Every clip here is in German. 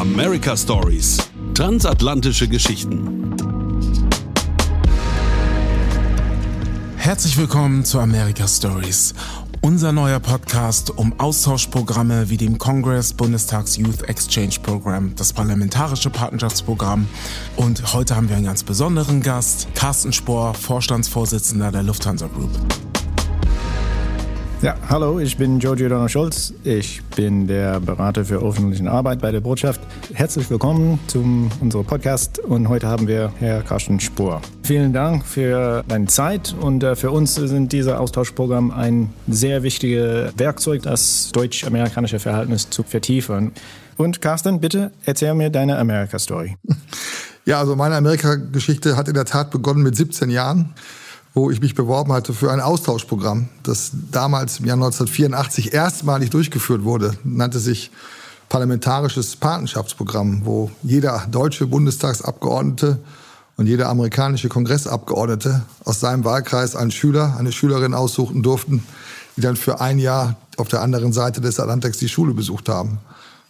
America Stories. Transatlantische Geschichten. Herzlich willkommen zu America Stories. Unser neuer Podcast um Austauschprogramme wie dem Congress Bundestags Youth Exchange Program, das Parlamentarische Partnerschaftsprogramm. Und heute haben wir einen ganz besonderen Gast, Carsten Spohr, Vorstandsvorsitzender der Lufthansa Group. Ja, hallo, ich bin Giorgio Donner Schulz. Ich bin der Berater für öffentliche Arbeit bei der Botschaft. Herzlich willkommen zu unserem Podcast und heute haben wir Herr Carsten Spohr. Vielen Dank für deine Zeit und äh, für uns sind diese Austauschprogramme ein sehr wichtiges Werkzeug, das deutsch-amerikanische Verhältnis zu vertiefen. Und Carsten, bitte erzähl mir deine Amerika-Story. Ja, also meine Amerika-Geschichte hat in der Tat begonnen mit 17 Jahren wo ich mich beworben hatte für ein Austauschprogramm, das damals im Jahr 1984 erstmalig durchgeführt wurde, nannte sich Parlamentarisches Patenschaftsprogramm, wo jeder deutsche Bundestagsabgeordnete und jeder amerikanische Kongressabgeordnete aus seinem Wahlkreis einen Schüler, eine Schülerin aussuchen durften, die dann für ein Jahr auf der anderen Seite des Atlantiks die Schule besucht haben.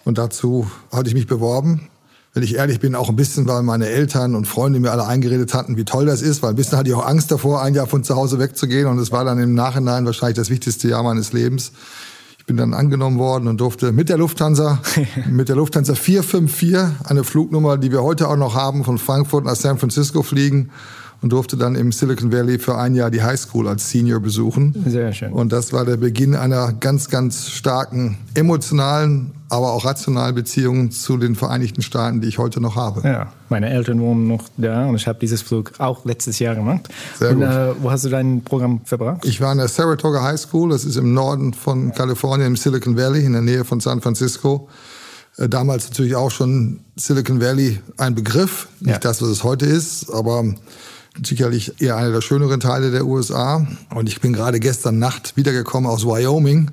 Und dazu hatte ich mich beworben wenn ich ehrlich bin, auch ein bisschen, weil meine Eltern und Freunde mir alle eingeredet hatten, wie toll das ist, weil ein bisschen hatte ich auch Angst davor, ein Jahr von zu Hause wegzugehen und es war dann im Nachhinein wahrscheinlich das wichtigste Jahr meines Lebens. Ich bin dann angenommen worden und durfte mit der Lufthansa, mit der Lufthansa 454, eine Flugnummer, die wir heute auch noch haben, von Frankfurt nach San Francisco fliegen und durfte dann im Silicon Valley für ein Jahr die High School als Senior besuchen. Sehr schön. Und das war der Beginn einer ganz, ganz starken emotionalen, aber auch rationalen Beziehung zu den Vereinigten Staaten, die ich heute noch habe. Ja, meine Eltern wohnen noch da und ich habe dieses Flug auch letztes Jahr gemacht. Sehr und, gut. Äh, wo hast du dein Programm verbracht? Ich war an der Saratoga High School, das ist im Norden von Kalifornien, im Silicon Valley, in der Nähe von San Francisco. Äh, damals natürlich auch schon Silicon Valley ein Begriff, nicht Ja. das, was es heute ist, aber sicherlich eher einer der schöneren Teile der USA. Und ich bin gerade gestern Nacht wiedergekommen aus Wyoming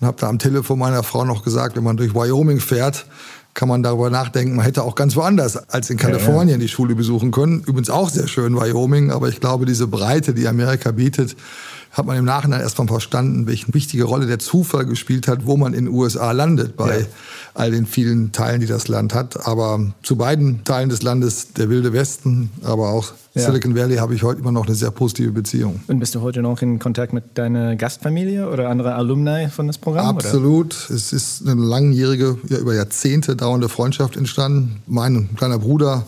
und habe da am Telefon meiner Frau noch gesagt, wenn man durch Wyoming fährt, kann man darüber nachdenken, man hätte auch ganz woanders als in Kalifornien die Schule besuchen können. Übrigens auch sehr schön Wyoming, aber ich glaube, diese Breite, die Amerika bietet, hat man im Nachhinein erst mal verstanden, welche wichtige Rolle der Zufall gespielt hat, wo man in den USA landet, bei Ja. All den vielen Teilen, die das Land hat. Aber zu beiden Teilen des Landes, der Wilde Westen, aber auch Ja. Silicon Valley, habe ich heute immer noch eine sehr positive Beziehung. Und bist du heute noch in Kontakt mit deiner Gastfamilie oder andere Alumni von das Programm? Oder? Absolut. Es ist eine langjährige, ja, über Jahrzehnte dauernde Freundschaft entstanden. Mein kleiner Bruder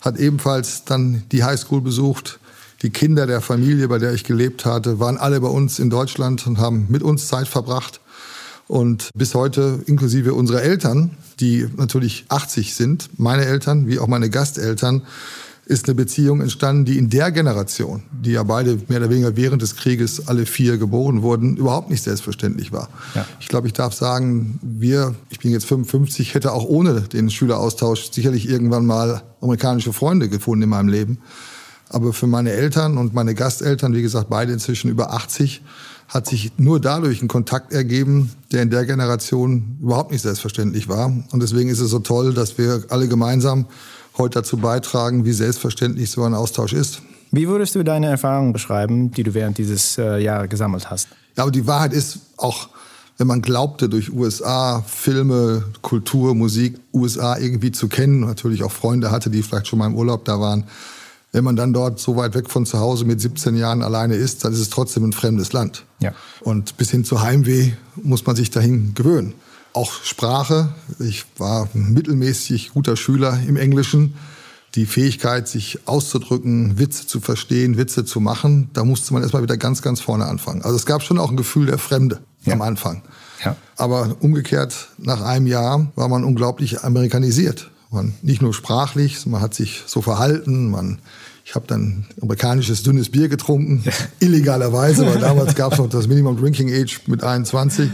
hat ebenfalls dann die Highschool besucht. Die Kinder der Familie, bei der ich gelebt hatte, waren alle bei uns in Deutschland und haben mit uns Zeit verbracht. Und bis heute, inklusive unserer Eltern, die natürlich 80 sind, meine Eltern wie auch meine Gasteltern, ist eine Beziehung entstanden, die in der Generation, die ja beide mehr oder weniger während des Krieges alle vier geboren wurden, überhaupt nicht selbstverständlich war. Ja. Ich glaube, ich darf sagen, wir, ich bin jetzt 55, hätte auch ohne den Schüleraustausch sicherlich irgendwann mal amerikanische Freunde gefunden in meinem Leben. Aber für meine Eltern und meine Gasteltern, wie gesagt, beide inzwischen über 80, hat sich nur dadurch ein Kontakt ergeben, der in der Generation überhaupt nicht selbstverständlich war. Und deswegen ist es so toll, dass wir alle gemeinsam heute dazu beitragen, wie selbstverständlich so ein Austausch ist. Wie würdest du deine Erfahrungen beschreiben, die du während dieses äh, Jahres gesammelt hast? Ja, aber die Wahrheit ist auch, wenn man glaubte, durch USA, Filme, Kultur, Musik, USA irgendwie zu kennen, natürlich auch Freunde hatte, die vielleicht schon mal im Urlaub da waren, wenn man dann dort so weit weg von zu Hause mit 17 Jahren alleine ist, dann ist es trotzdem ein fremdes Land. Ja. Und bis hin zu Heimweh muss man sich dahin gewöhnen. Auch Sprache. Ich war mittelmäßig guter Schüler im Englischen. Die Fähigkeit, sich auszudrücken, Witze zu verstehen, Witze zu machen, da musste man erstmal wieder ganz, ganz vorne anfangen. Also es gab schon auch ein Gefühl der Fremde am Anfang. Ja. Aber umgekehrt, nach einem Jahr war man unglaublich amerikanisiert. Man, nicht nur sprachlich, man hat sich so verhalten, man ich habe dann amerikanisches dünnes Bier getrunken, illegalerweise, weil damals gab es noch das Minimum Drinking Age mit 21.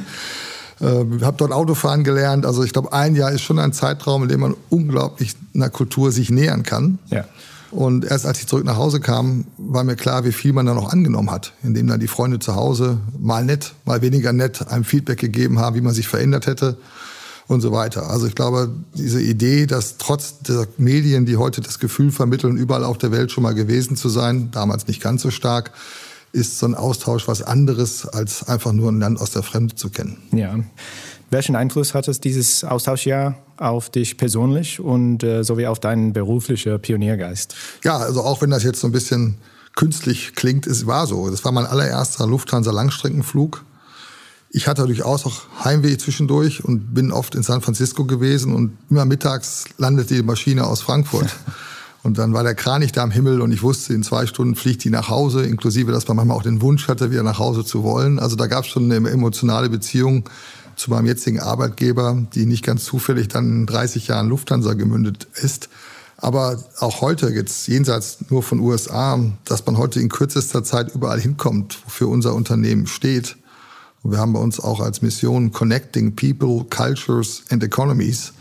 Äh, habe dort Autofahren gelernt. Also ich glaube, ein Jahr ist schon ein Zeitraum, in dem man unglaublich einer Kultur sich nähern kann. Ja. Und erst als ich zurück nach Hause kam, war mir klar, wie viel man da noch angenommen hat, indem dann die Freunde zu Hause mal nett, mal weniger nett einem Feedback gegeben haben, wie man sich verändert hätte und so weiter. Also ich glaube, diese Idee, dass trotz der Medien, die heute das Gefühl vermitteln, überall auf der Welt schon mal gewesen zu sein, damals nicht ganz so stark, ist so ein Austausch was anderes, als einfach nur ein Land aus der Fremde zu kennen. Ja. Welchen Einfluss hat es dieses Austauschjahr auf dich persönlich und äh, sowie auf deinen beruflichen Pioniergeist? Ja, also auch wenn das jetzt so ein bisschen künstlich klingt, es war so. Das war mein allererster Lufthansa-Langstreckenflug. Ich hatte durchaus auch Heimweh zwischendurch und bin oft in San Francisco gewesen und immer mittags landete die Maschine aus Frankfurt. Und dann war der Kranich da am Himmel und ich wusste, in zwei Stunden fliegt die nach Hause, inklusive, dass man manchmal auch den Wunsch hatte, wieder nach Hause zu wollen. Also da gab es schon eine emotionale Beziehung zu meinem jetzigen Arbeitgeber, die nicht ganz zufällig dann in 30 Jahren Lufthansa gemündet ist. Aber auch heute jetzt jenseits nur von USA, dass man heute in kürzester Zeit überall hinkommt, wofür unser Unternehmen steht. Und wir haben bei uns auch als Mission Connecting People, Cultures and Economies.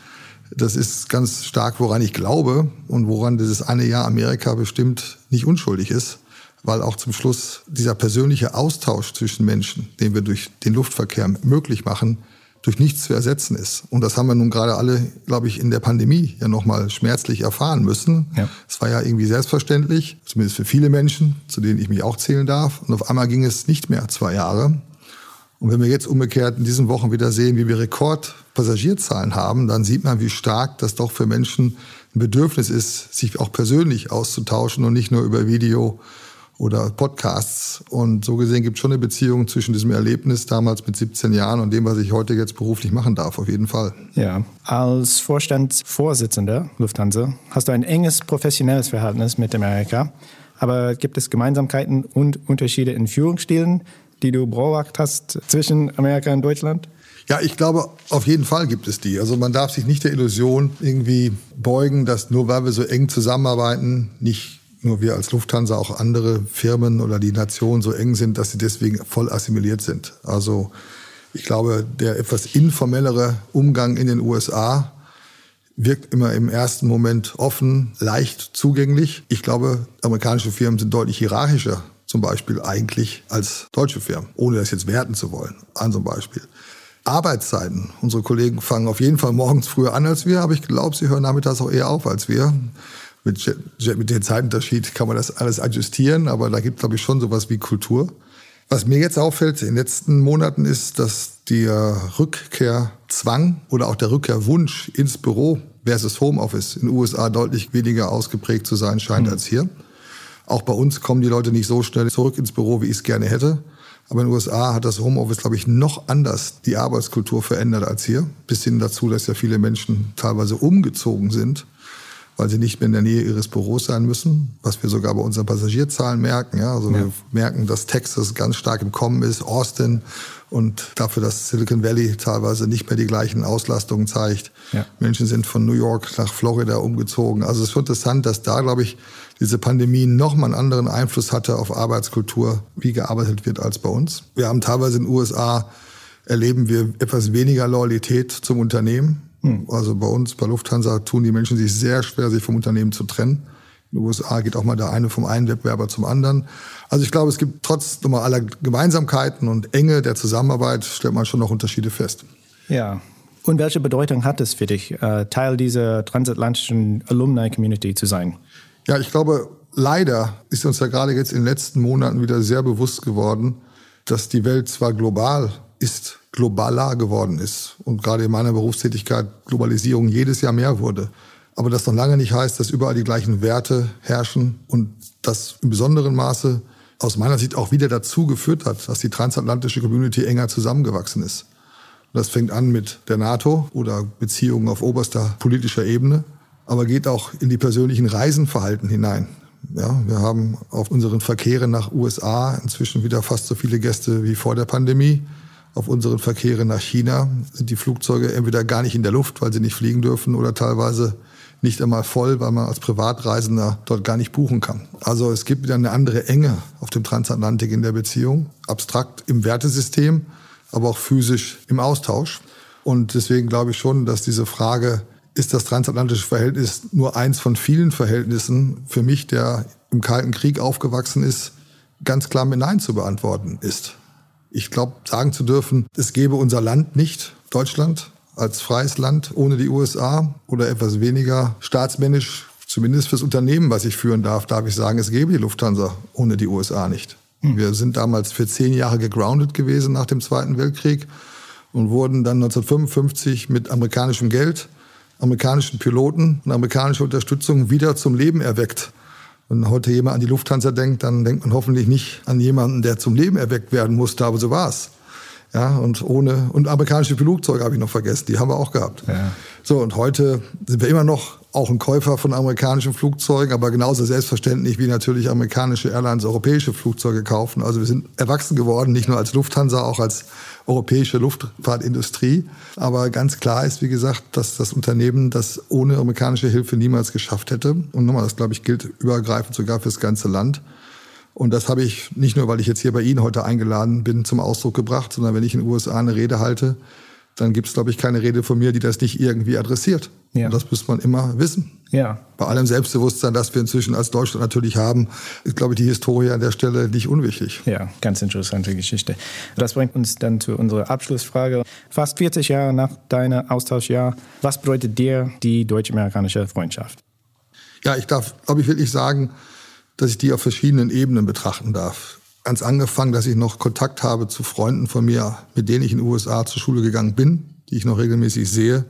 Das ist ganz stark, woran ich glaube und woran dieses eine Jahr Amerika bestimmt nicht unschuldig ist, weil auch zum Schluss dieser persönliche Austausch zwischen Menschen, den wir durch den Luftverkehr möglich machen, durch nichts zu ersetzen ist. Und das haben wir nun gerade alle, glaube ich, in der Pandemie ja nochmal schmerzlich erfahren müssen. Es ja. war ja irgendwie selbstverständlich, zumindest für viele Menschen, zu denen ich mich auch zählen darf. Und auf einmal ging es nicht mehr zwei Jahre. Und wenn wir jetzt umgekehrt in diesen Wochen wieder sehen, wie wir Rekordpassagierzahlen haben, dann sieht man, wie stark das doch für Menschen ein Bedürfnis ist, sich auch persönlich auszutauschen und nicht nur über Video oder Podcasts. Und so gesehen gibt es schon eine Beziehung zwischen diesem Erlebnis damals mit 17 Jahren und dem, was ich heute jetzt beruflich machen darf, auf jeden Fall. Ja, als Vorstandsvorsitzender Lufthansa hast du ein enges professionelles Verhältnis mit Amerika. Aber gibt es Gemeinsamkeiten und Unterschiede in Führungsstilen, die du beobachtet hast zwischen Amerika und Deutschland? Ja, ich glaube, auf jeden Fall gibt es die. Also man darf sich nicht der Illusion irgendwie beugen, dass nur weil wir so eng zusammenarbeiten, nicht nur wir als Lufthansa, auch andere Firmen oder die Nationen so eng sind, dass sie deswegen voll assimiliert sind. Also ich glaube, der etwas informellere Umgang in den USA wirkt immer im ersten Moment offen, leicht zugänglich. Ich glaube, amerikanische Firmen sind deutlich hierarchischer zum Beispiel eigentlich als deutsche Firmen, ohne das jetzt werten zu wollen, an so einem Beispiel. Arbeitszeiten. Unsere Kollegen fangen auf jeden Fall morgens früher an als wir, aber ich glaube, sie hören nachmittags auch eher auf als wir. Mit, mit dem Zeitunterschied kann man das alles adjustieren, aber da gibt es, glaube ich, schon sowas wie Kultur. Was mir jetzt auffällt in den letzten Monaten ist, dass der Rückkehrzwang oder auch der Rückkehrwunsch ins Büro versus Homeoffice in den USA deutlich weniger ausgeprägt zu sein scheint mhm. als hier. Auch bei uns kommen die Leute nicht so schnell zurück ins Büro, wie ich es gerne hätte. Aber in den USA hat das Homeoffice, glaube ich, noch anders die Arbeitskultur verändert als hier. Bis hin dazu, dass ja viele Menschen teilweise umgezogen sind, weil sie nicht mehr in der Nähe ihres Büros sein müssen, was wir sogar bei unseren Passagierzahlen merken. Ja? Also ja. wir merken, dass Texas ganz stark im Kommen ist, Austin und dafür, dass Silicon Valley teilweise nicht mehr die gleichen Auslastungen zeigt. Ja. Menschen sind von New York nach Florida umgezogen. Also es ist interessant, dass da, glaube ich, diese Pandemie nochmal einen anderen Einfluss hatte auf Arbeitskultur, wie gearbeitet wird als bei uns. Wir haben teilweise in den USA erleben wir etwas weniger Loyalität zum Unternehmen. Hm. Also bei uns, bei Lufthansa, tun die Menschen sich sehr schwer, sich vom Unternehmen zu trennen. In den USA geht auch mal der eine vom einen Wettbewerber zum anderen. Also ich glaube, es gibt trotz nochmal aller Gemeinsamkeiten und Enge der Zusammenarbeit, stellt man schon noch Unterschiede fest. Ja. Und welche Bedeutung hat es für dich, äh, Teil dieser transatlantischen Alumni-Community zu sein? Ja, ich glaube, leider ist uns ja gerade jetzt in den letzten Monaten wieder sehr bewusst geworden, dass die Welt zwar global ist, globaler geworden ist und gerade in meiner Berufstätigkeit Globalisierung jedes Jahr mehr wurde. Aber das noch lange nicht heißt, dass überall die gleichen Werte herrschen und das im besonderen Maße aus meiner Sicht auch wieder dazu geführt hat, dass die transatlantische Community enger zusammengewachsen ist. Das fängt an mit der NATO oder Beziehungen auf oberster politischer Ebene aber geht auch in die persönlichen Reisenverhalten hinein. Ja, wir haben auf unseren Verkehren nach USA inzwischen wieder fast so viele Gäste wie vor der Pandemie. Auf unseren Verkehren nach China sind die Flugzeuge entweder gar nicht in der Luft, weil sie nicht fliegen dürfen, oder teilweise nicht einmal voll, weil man als Privatreisender dort gar nicht buchen kann. Also es gibt wieder eine andere Enge auf dem Transatlantik in der Beziehung, abstrakt im Wertesystem, aber auch physisch im Austausch. Und deswegen glaube ich schon, dass diese Frage ist das transatlantische Verhältnis nur eins von vielen Verhältnissen für mich, der im Kalten Krieg aufgewachsen ist, ganz klar mit Nein zu beantworten ist. Ich glaube, sagen zu dürfen, es gäbe unser Land nicht, Deutschland, als freies Land ohne die USA oder etwas weniger staatsmännisch, zumindest fürs Unternehmen, was ich führen darf, darf ich sagen, es gäbe die Lufthansa ohne die USA nicht. Hm. Wir sind damals für zehn Jahre gegroundet gewesen nach dem Zweiten Weltkrieg und wurden dann 1955 mit amerikanischem Geld, amerikanischen Piloten und amerikanischer Unterstützung wieder zum Leben erweckt. Wenn heute jemand an die Lufthansa denkt, dann denkt man hoffentlich nicht an jemanden, der zum Leben erweckt werden musste, aber so war es. Ja, und ohne, und amerikanische Flugzeuge habe ich noch vergessen, die haben wir auch gehabt. Ja. So, und heute sind wir immer noch auch ein Käufer von amerikanischen Flugzeugen, aber genauso selbstverständlich wie natürlich amerikanische Airlines europäische Flugzeuge kaufen. Also wir sind erwachsen geworden, nicht nur als Lufthansa, auch als europäische Luftfahrtindustrie. Aber ganz klar ist, wie gesagt, dass das Unternehmen das ohne amerikanische Hilfe niemals geschafft hätte. Und nochmal, das glaube ich gilt übergreifend sogar fürs ganze Land. Und das habe ich nicht nur, weil ich jetzt hier bei Ihnen heute eingeladen bin, zum Ausdruck gebracht, sondern wenn ich in den USA eine Rede halte, dann gibt es, glaube ich, keine Rede von mir, die das nicht irgendwie adressiert. Ja. Und das muss man immer wissen. Ja. Bei allem Selbstbewusstsein, das wir inzwischen als Deutschland natürlich haben, ist, glaube ich, die Historie an der Stelle nicht unwichtig. Ja, ganz interessante Geschichte. Das bringt uns dann zu unserer Abschlussfrage. Fast 40 Jahre nach deinem Austauschjahr, was bedeutet dir die deutsch-amerikanische Freundschaft? Ja, ich darf, glaube ich, wirklich sagen, dass ich die auf verschiedenen Ebenen betrachten darf. Ganz angefangen, dass ich noch Kontakt habe zu Freunden von mir, mit denen ich in den USA zur Schule gegangen bin, die ich noch regelmäßig sehe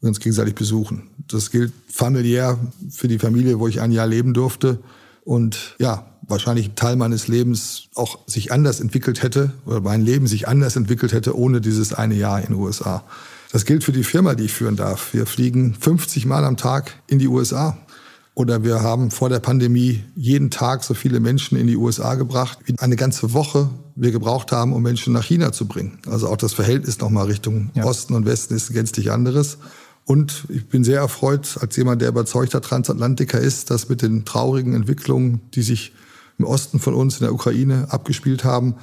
und uns gegenseitig besuchen. Das gilt familiär für die Familie, wo ich ein Jahr leben durfte und ja, wahrscheinlich ein Teil meines Lebens auch sich anders entwickelt hätte oder mein Leben sich anders entwickelt hätte ohne dieses eine Jahr in den USA. Das gilt für die Firma, die ich führen darf. Wir fliegen 50 Mal am Tag in die USA. Oder wir haben vor der Pandemie jeden Tag so viele Menschen in die USA gebracht, wie eine ganze Woche wir gebraucht haben, um Menschen nach China zu bringen. Also auch das Verhältnis nochmal Richtung ja. Osten und Westen ist gänzlich anderes. Und ich bin sehr erfreut, als jemand, der überzeugter Transatlantiker ist, dass mit den traurigen Entwicklungen, die sich im Osten von uns in der Ukraine abgespielt haben,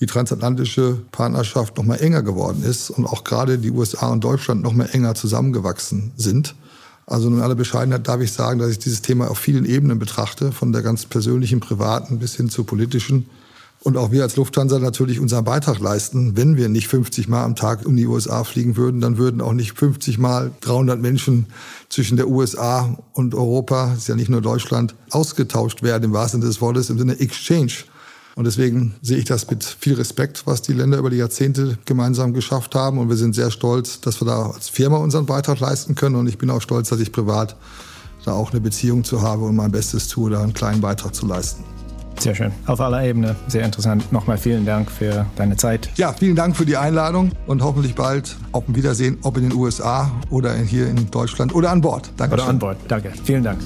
die transatlantische Partnerschaft noch mal enger geworden ist und auch gerade die USA und Deutschland noch mal enger zusammengewachsen sind. Also in aller Bescheidenheit darf ich sagen, dass ich dieses Thema auf vielen Ebenen betrachte, von der ganz persönlichen, privaten bis hin zur politischen. Und auch wir als Lufthansa natürlich unseren Beitrag leisten. Wenn wir nicht 50 Mal am Tag um die USA fliegen würden, dann würden auch nicht 50 Mal 300 Menschen zwischen der USA und Europa, ist ja nicht nur Deutschland, ausgetauscht werden im wahrsten Sinne des Wortes, im Sinne Exchange. Und deswegen sehe ich das mit viel Respekt, was die Länder über die Jahrzehnte gemeinsam geschafft haben. Und wir sind sehr stolz, dass wir da als Firma unseren Beitrag leisten können. Und ich bin auch stolz, dass ich privat da auch eine Beziehung zu habe und mein Bestes tue, da einen kleinen Beitrag zu leisten. Sehr schön. Auf aller Ebene. Sehr interessant. Nochmal vielen Dank für deine Zeit. Ja, vielen Dank für die Einladung und hoffentlich bald auf ein Wiedersehen, ob in den USA oder hier in Deutschland oder an Bord. Danke. Oder an Bord. Danke. Vielen Dank.